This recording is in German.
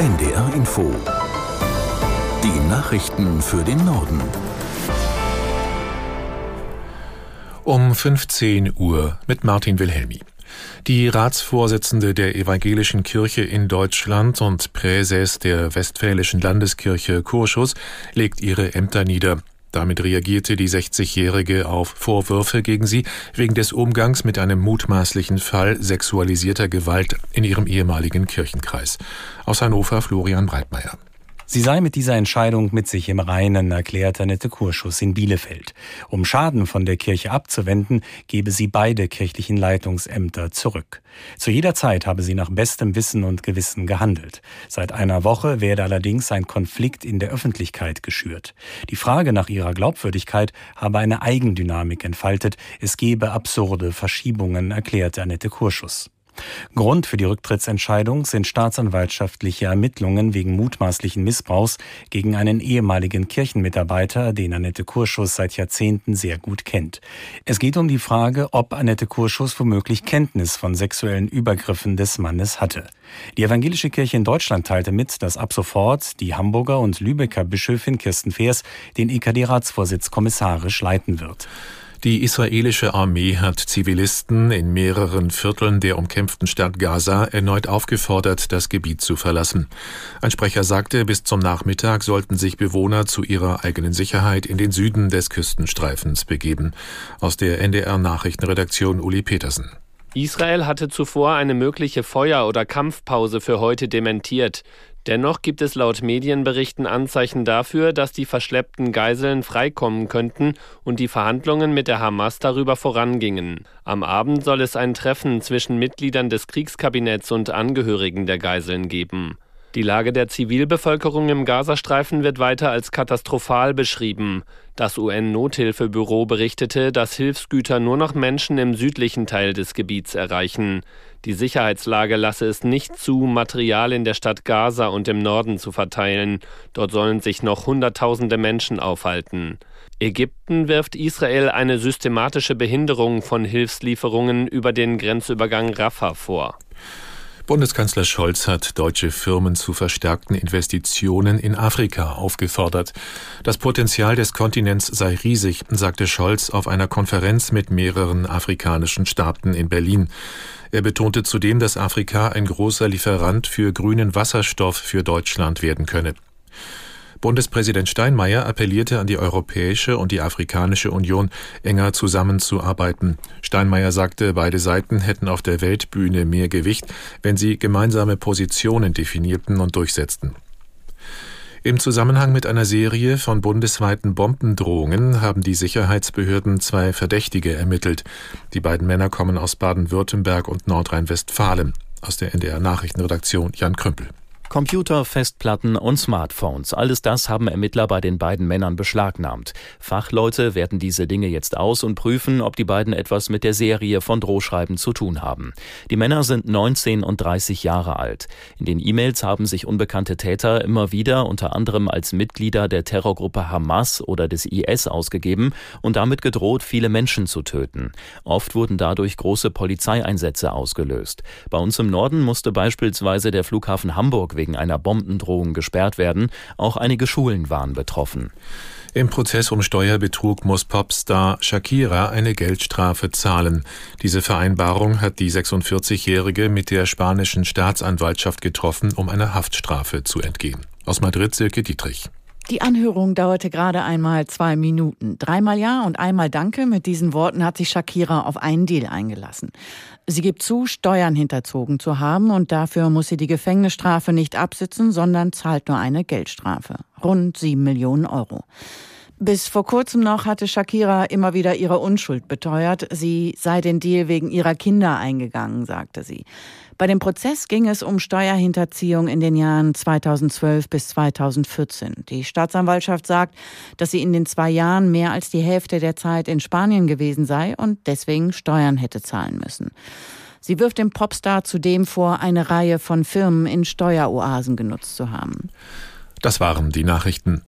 NDR Info. Die Nachrichten für den Norden. Um 15 Uhr mit Martin Wilhelmi. Die Ratsvorsitzende der Evangelischen Kirche in Deutschland und Präses der Westfälischen Landeskirche Kurschus legt ihre Ämter nieder. Damit reagierte die 60-Jährige auf Vorwürfe gegen sie wegen des Umgangs mit einem mutmaßlichen Fall sexualisierter Gewalt in ihrem ehemaligen Kirchenkreis. Aus Hannover Florian Breitmeier. Sie sei mit dieser Entscheidung mit sich im Reinen, erklärt Annette Kurschus in Bielefeld. Um Schaden von der Kirche abzuwenden, gebe sie beide kirchlichen Leitungsämter zurück. Zu jeder Zeit habe sie nach bestem Wissen und Gewissen gehandelt. Seit einer Woche werde allerdings ein Konflikt in der Öffentlichkeit geschürt. Die Frage nach ihrer Glaubwürdigkeit habe eine Eigendynamik entfaltet. Es gebe absurde Verschiebungen, erklärte Annette Kurschus. Grund für die Rücktrittsentscheidung sind staatsanwaltschaftliche Ermittlungen wegen mutmaßlichen Missbrauchs gegen einen ehemaligen Kirchenmitarbeiter, den Annette Kurschus seit Jahrzehnten sehr gut kennt. Es geht um die Frage, ob Annette Kurschus womöglich Kenntnis von sexuellen Übergriffen des Mannes hatte. Die evangelische Kirche in Deutschland teilte mit, dass ab sofort die Hamburger und Lübecker Bischöfin Kirsten Feers den EKD-Ratsvorsitz kommissarisch leiten wird. Die israelische Armee hat Zivilisten in mehreren Vierteln der umkämpften Stadt Gaza erneut aufgefordert, das Gebiet zu verlassen. Ein Sprecher sagte, bis zum Nachmittag sollten sich Bewohner zu ihrer eigenen Sicherheit in den Süden des Küstenstreifens begeben. Aus der NDR Nachrichtenredaktion Uli Petersen. Israel hatte zuvor eine mögliche Feuer- oder Kampfpause für heute dementiert. Dennoch gibt es laut Medienberichten Anzeichen dafür, dass die verschleppten Geiseln freikommen könnten und die Verhandlungen mit der Hamas darüber vorangingen. Am Abend soll es ein Treffen zwischen Mitgliedern des Kriegskabinetts und Angehörigen der Geiseln geben. Die Lage der Zivilbevölkerung im Gazastreifen wird weiter als katastrophal beschrieben. Das UN-Nothilfebüro berichtete, dass Hilfsgüter nur noch Menschen im südlichen Teil des Gebiets erreichen. Die Sicherheitslage lasse es nicht zu, Material in der Stadt Gaza und im Norden zu verteilen. Dort sollen sich noch Hunderttausende Menschen aufhalten. Ägypten wirft Israel eine systematische Behinderung von Hilfslieferungen über den Grenzübergang Rafah vor. Bundeskanzler Scholz hat deutsche Firmen zu verstärkten Investitionen in Afrika aufgefordert. Das Potenzial des Kontinents sei riesig, sagte Scholz auf einer Konferenz mit mehreren afrikanischen Staaten in Berlin. Er betonte zudem, dass Afrika ein großer Lieferant für grünen Wasserstoff für Deutschland werden könne. Bundespräsident Steinmeier appellierte an die Europäische und die Afrikanische Union, enger zusammenzuarbeiten. Steinmeier sagte, beide Seiten hätten auf der Weltbühne mehr Gewicht, wenn sie gemeinsame Positionen definierten und durchsetzten. Im Zusammenhang mit einer Serie von bundesweiten Bombendrohungen haben die Sicherheitsbehörden zwei Verdächtige ermittelt. Die beiden Männer kommen aus Baden-Württemberg und Nordrhein-Westfalen. Aus der NDR Nachrichtenredaktion Jan Krümpel. Computer, Festplatten und Smartphones, alles das haben Ermittler bei den beiden Männern beschlagnahmt. Fachleute werten diese Dinge jetzt aus und prüfen, ob die beiden etwas mit der Serie von Drohschreiben zu tun haben. Die Männer sind 19 und 30 Jahre alt. In den E-Mails haben sich unbekannte Täter immer wieder unter anderem als Mitglieder der Terrorgruppe Hamas oder des IS ausgegeben und damit gedroht, viele Menschen zu töten. Oft wurden dadurch große Polizeieinsätze ausgelöst. Bei uns im Norden musste beispielsweise der Flughafen Hamburg wegen einer Bombendrohung gesperrt werden. Auch einige Schulen waren betroffen. Im Prozess um Steuerbetrug muss Popstar Shakira eine Geldstrafe zahlen. Diese Vereinbarung hat die 46-Jährige mit der spanischen Staatsanwaltschaft getroffen, um einer Haftstrafe zu entgehen. Aus Madrid Silke Dietrich. Die Anhörung dauerte gerade einmal zwei Minuten. Dreimal Ja und einmal Danke. Mit diesen Worten hat sich Shakira auf einen Deal eingelassen. Sie gibt zu, Steuern hinterzogen zu haben und dafür muss sie die Gefängnisstrafe nicht absitzen, sondern zahlt nur eine Geldstrafe. Rund sieben Millionen Euro. Bis vor kurzem noch hatte Shakira immer wieder ihre Unschuld beteuert. Sie sei den Deal wegen ihrer Kinder eingegangen, sagte sie. Bei dem Prozess ging es um Steuerhinterziehung in den Jahren 2012 bis 2014. Die Staatsanwaltschaft sagt, dass sie in den zwei Jahren mehr als die Hälfte der Zeit in Spanien gewesen sei und deswegen Steuern hätte zahlen müssen. Sie wirft dem Popstar zudem vor, eine Reihe von Firmen in Steueroasen genutzt zu haben. Das waren die Nachrichten.